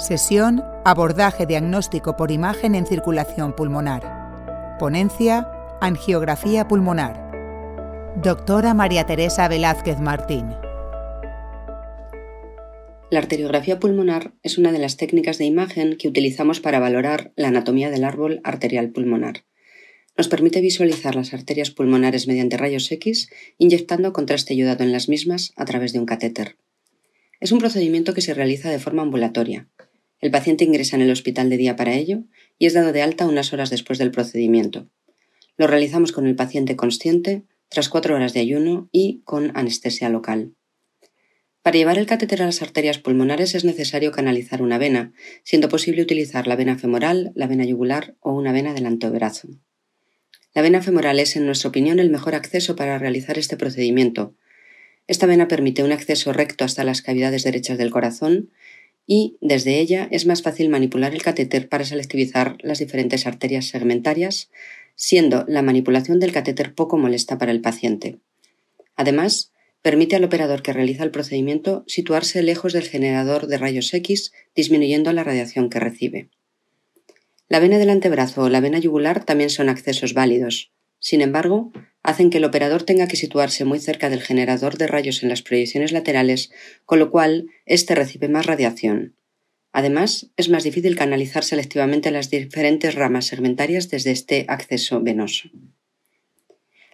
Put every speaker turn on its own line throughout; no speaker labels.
Sesión Abordaje diagnóstico por imagen en circulación pulmonar. Ponencia Angiografía pulmonar. Doctora María Teresa Velázquez Martín.
La arteriografía pulmonar es una de las técnicas de imagen que utilizamos para valorar la anatomía del árbol arterial pulmonar. Nos permite visualizar las arterias pulmonares mediante rayos X inyectando contraste ayudado en las mismas a través de un catéter. Es un procedimiento que se realiza de forma ambulatoria, el paciente ingresa en el hospital de día para ello y es dado de alta unas horas después del procedimiento. Lo realizamos con el paciente consciente, tras cuatro horas de ayuno y con anestesia local. Para llevar el catéter a las arterias pulmonares es necesario canalizar una vena, siendo posible utilizar la vena femoral, la vena yugular o una vena del antebrazo. La vena femoral es, en nuestra opinión, el mejor acceso para realizar este procedimiento. Esta vena permite un acceso recto hasta las cavidades derechas del corazón y desde ella es más fácil manipular el catéter para selectivizar las diferentes arterias segmentarias, siendo la manipulación del catéter poco molesta para el paciente. Además, permite al operador que realiza el procedimiento situarse lejos del generador de rayos X, disminuyendo la radiación que recibe. La vena del antebrazo o la vena yugular también son accesos válidos. Sin embargo, hacen que el operador tenga que situarse muy cerca del generador de rayos en las proyecciones laterales, con lo cual éste recibe más radiación. Además, es más difícil canalizar selectivamente las diferentes ramas segmentarias desde este acceso venoso.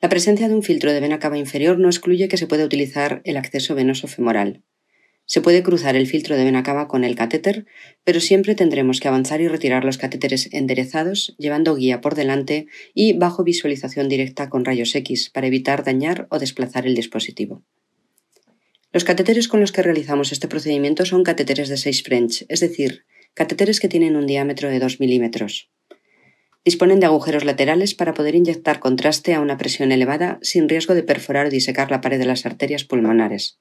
La presencia de un filtro de vena cava inferior no excluye que se pueda utilizar el acceso venoso femoral. Se puede cruzar el filtro de vena cava con el catéter, pero siempre tendremos que avanzar y retirar los catéteres enderezados, llevando guía por delante y bajo visualización directa con rayos X para evitar dañar o desplazar el dispositivo. Los catéteres con los que realizamos este procedimiento son catéteres de 6 French, es decir, catéteres que tienen un diámetro de 2 milímetros. Disponen de agujeros laterales para poder inyectar contraste a una presión elevada sin riesgo de perforar o disecar la pared de las arterias pulmonares.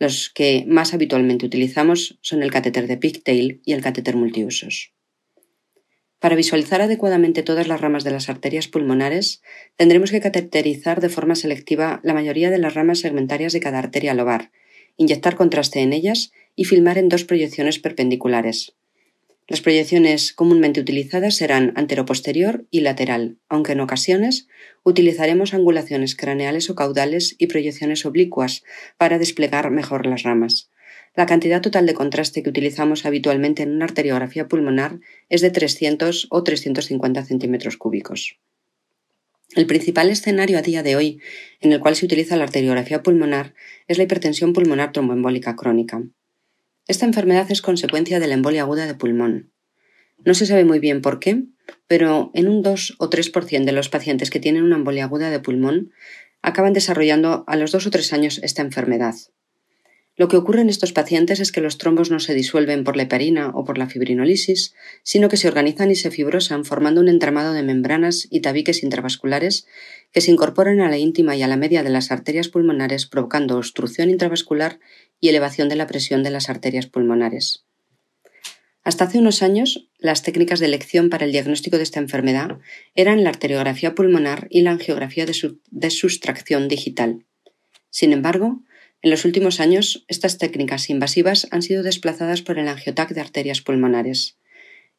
Los que más habitualmente utilizamos son el catéter de pigtail y el catéter multiusos. Para visualizar adecuadamente todas las ramas de las arterias pulmonares, tendremos que cateterizar de forma selectiva la mayoría de las ramas segmentarias de cada arteria lobar, inyectar contraste en ellas y filmar en dos proyecciones perpendiculares. Las proyecciones comúnmente utilizadas serán anteroposterior y lateral, aunque en ocasiones utilizaremos angulaciones craneales o caudales y proyecciones oblicuas para desplegar mejor las ramas. La cantidad total de contraste que utilizamos habitualmente en una arteriografía pulmonar es de 300 o 350 centímetros cúbicos. El principal escenario a día de hoy en el cual se utiliza la arteriografía pulmonar es la hipertensión pulmonar tromboembólica crónica. Esta enfermedad es consecuencia de la embolia aguda de pulmón. No se sabe muy bien por qué, pero en un 2 o 3% de los pacientes que tienen una embolia aguda de pulmón acaban desarrollando a los 2 o 3 años esta enfermedad. Lo que ocurre en estos pacientes es que los trombos no se disuelven por la heparina o por la fibrinolisis, sino que se organizan y se fibrosan formando un entramado de membranas y tabiques intravasculares que se incorporan a la íntima y a la media de las arterias pulmonares provocando obstrucción intravascular y elevación de la presión de las arterias pulmonares. Hasta hace unos años, las técnicas de elección para el diagnóstico de esta enfermedad eran la arteriografía pulmonar y la angiografía de, sustracción digital. Sin embargo, en los últimos años, estas técnicas invasivas han sido desplazadas por el angiotac de arterias pulmonares.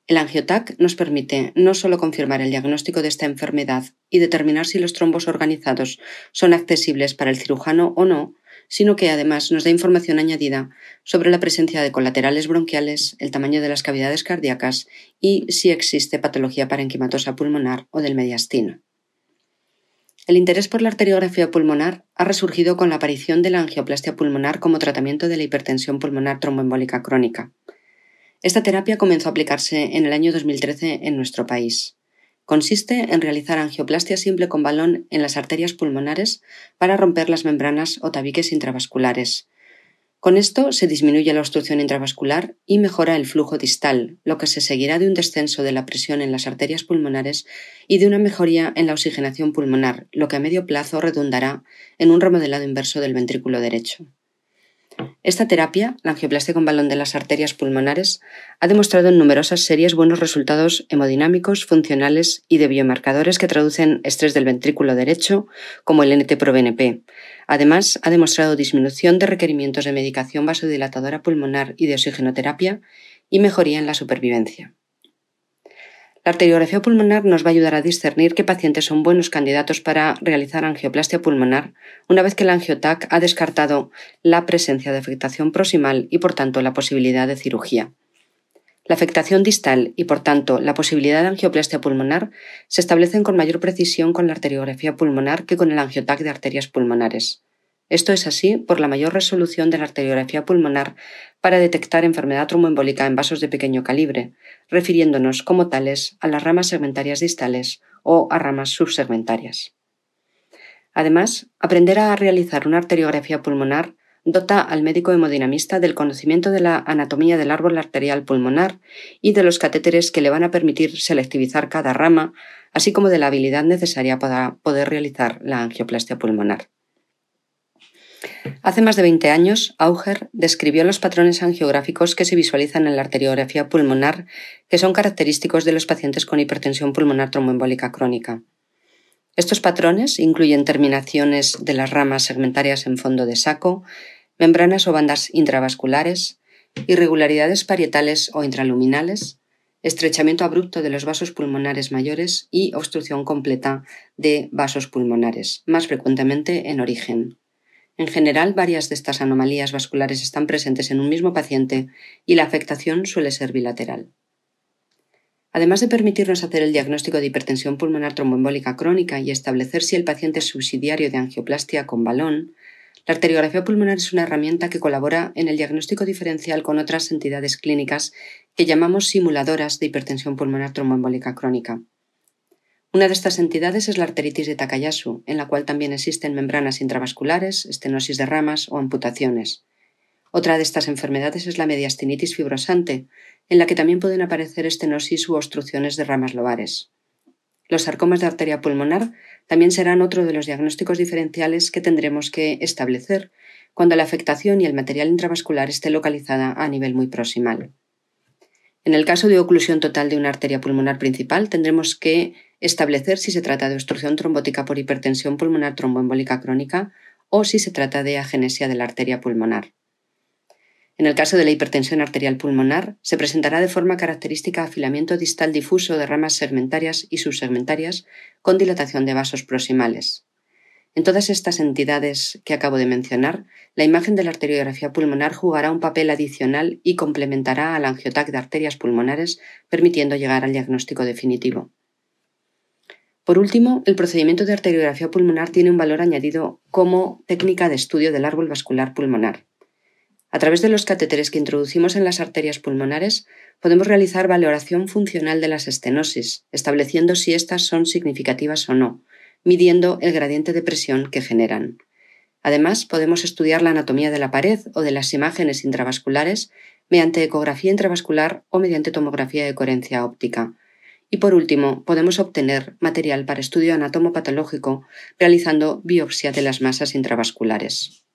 El angiotac nos permite no solo confirmar el diagnóstico de esta enfermedad y determinar si los trombos organizados son accesibles para el cirujano o no, sino que además nos da información añadida sobre la presencia de colaterales bronquiales, el tamaño de las cavidades cardíacas y si existe patología parenquimatosa pulmonar o del mediastino. El interés por la arteriografía pulmonar ha resurgido con la aparición de la angioplastia pulmonar como tratamiento de la hipertensión pulmonar tromboembólica crónica. Esta terapia comenzó a aplicarse en el año 2013 en nuestro país. Consiste en realizar angioplastia simple con balón en las arterias pulmonares para romper las membranas o tabiques intravasculares. Con esto se disminuye la obstrucción intravascular y mejora el flujo distal, lo que se seguirá de un descenso de la presión en las arterias pulmonares y de una mejoría en la oxigenación pulmonar, lo que a medio plazo redundará en un remodelado inverso del ventrículo derecho. Esta terapia, la angioplastia con balón de las arterias pulmonares, ha demostrado en numerosas series buenos resultados hemodinámicos, funcionales y de biomarcadores que traducen estrés del ventrículo derecho, como el NT-proBNP. Además, ha demostrado disminución de requerimientos de medicación vasodilatadora pulmonar y de oxigenoterapia y mejoría en la supervivencia. La arteriografía pulmonar nos va a ayudar a discernir qué pacientes son buenos candidatos para realizar angioplastia pulmonar una vez que el angiotac ha descartado la presencia de afectación proximal y por tanto la posibilidad de cirugía. La afectación distal y por tanto la posibilidad de angioplastia pulmonar se establecen con mayor precisión con la arteriografía pulmonar que con el angiotac de arterias pulmonares. Esto es así por la mayor resolución de la arteriografía pulmonar para detectar enfermedad tromboembólica en vasos de pequeño calibre, refiriéndonos como tales a las ramas segmentarias distales o a ramas subsegmentarias. Además, aprender a realizar una arteriografía pulmonar dota al médico hemodinamista del conocimiento de la anatomía del árbol arterial pulmonar y de los catéteres que le van a permitir selectivizar cada rama, así como de la habilidad necesaria para poder realizar la angioplastia pulmonar. Hace más de 20 años, Auger describió los patrones angiográficos que se visualizan en la arteriografía pulmonar que son característicos de los pacientes con hipertensión pulmonar tromboembólica crónica. Estos patrones incluyen terminaciones de las ramas segmentarias en fondo de saco, membranas o bandas intravasculares, irregularidades parietales o intraluminales, estrechamiento abrupto de los vasos pulmonares mayores y obstrucción completa de vasos pulmonares, más frecuentemente en origen. En general, varias de estas anomalías vasculares están presentes en un mismo paciente y la afectación suele ser bilateral. Además de permitirnos hacer el diagnóstico de hipertensión pulmonar tromboembólica crónica y establecer si el paciente es subsidiario de angioplastia con balón, la arteriografía pulmonar es una herramienta que colabora en el diagnóstico diferencial con otras entidades clínicas que llamamos simuladoras de hipertensión pulmonar tromboembólica crónica. Una de estas entidades es la arteritis de Takayasu, en la cual también existen membranas intravasculares, estenosis de ramas o amputaciones. Otra de estas enfermedades es la mediastinitis fibrosante, en la que también pueden aparecer estenosis u obstrucciones de ramas lobares. Los sarcomas de arteria pulmonar también serán otro de los diagnósticos diferenciales que tendremos que establecer cuando la afectación y el material intravascular esté localizada a nivel muy proximal. En el caso de oclusión total de una arteria pulmonar principal, tendremos que establecer si se trata de obstrucción trombótica por hipertensión pulmonar tromboembólica crónica o si se trata de agenesia de la arteria pulmonar. En el caso de la hipertensión arterial pulmonar, se presentará de forma característica afilamiento distal difuso de ramas segmentarias y subsegmentarias con dilatación de vasos proximales. En todas estas entidades que acabo de mencionar, la imagen de la arteriografía pulmonar jugará un papel adicional y complementará al angiotac de arterias pulmonares, permitiendo llegar al diagnóstico definitivo. Por último, el procedimiento de arteriografía pulmonar tiene un valor añadido como técnica de estudio del árbol vascular pulmonar. A través de los catéteres que introducimos en las arterias pulmonares, podemos realizar valoración funcional de las estenosis, estableciendo si éstas son significativas o no, midiendo el gradiente de presión que generan. Además, podemos estudiar la anatomía de la pared o de las imágenes intravasculares mediante ecografía intravascular o mediante tomografía de coherencia óptica, y por último, podemos obtener material para estudio anatomopatológico realizando biopsia de las masas intravasculares.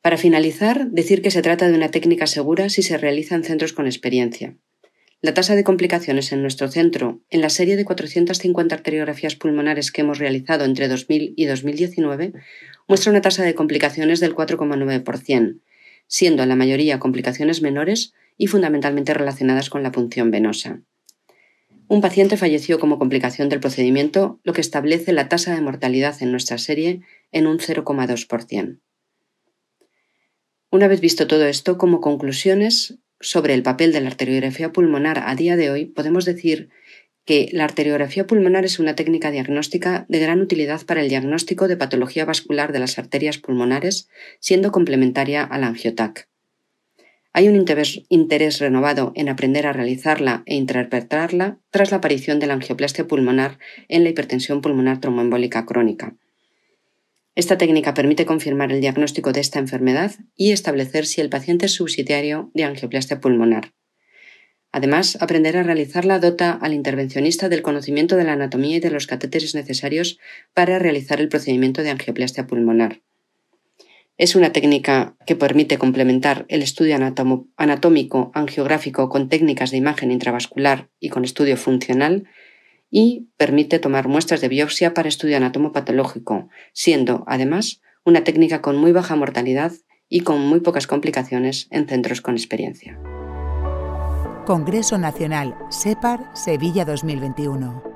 Para finalizar, decir que se trata de una técnica segura si se realiza en centros con experiencia. La tasa de complicaciones en nuestro centro, en la serie de 450 arteriografías pulmonares que hemos realizado entre 2000 y 2019, muestra una tasa de complicaciones del 4,9%, siendo la mayoría complicaciones menores y fundamentalmente relacionadas con la punción venosa. Un paciente falleció como complicación del procedimiento, lo que establece la tasa de mortalidad en nuestra serie en un 0,2%. Una vez visto todo esto, como conclusiones sobre el papel de la arteriografía pulmonar a día de hoy, podemos decir que la arteriografía pulmonar es una técnica diagnóstica de gran utilidad para el diagnóstico de patología vascular de las arterias pulmonares, siendo complementaria al angiotac. Hay un interés, renovado en aprender a realizarla e interpretarla tras la aparición de la angioplastia pulmonar en la hipertensión pulmonar tromboembólica crónica. Esta técnica permite confirmar el diagnóstico de esta enfermedad y establecer si el paciente es subsidiario de angioplastia pulmonar. Además, aprender a realizarla dota al intervencionista del conocimiento de la anatomía y de los catéteres necesarios para realizar el procedimiento de angioplastia pulmonar. Es una técnica que permite complementar el estudio anatómico angiográfico con técnicas de imagen intravascular y con estudio funcional y permite tomar muestras de biopsia para estudio anatomopatológico, siendo, además, una técnica con muy baja mortalidad y con muy pocas complicaciones en centros con experiencia.
Congreso Nacional SEPAR Sevilla 2021.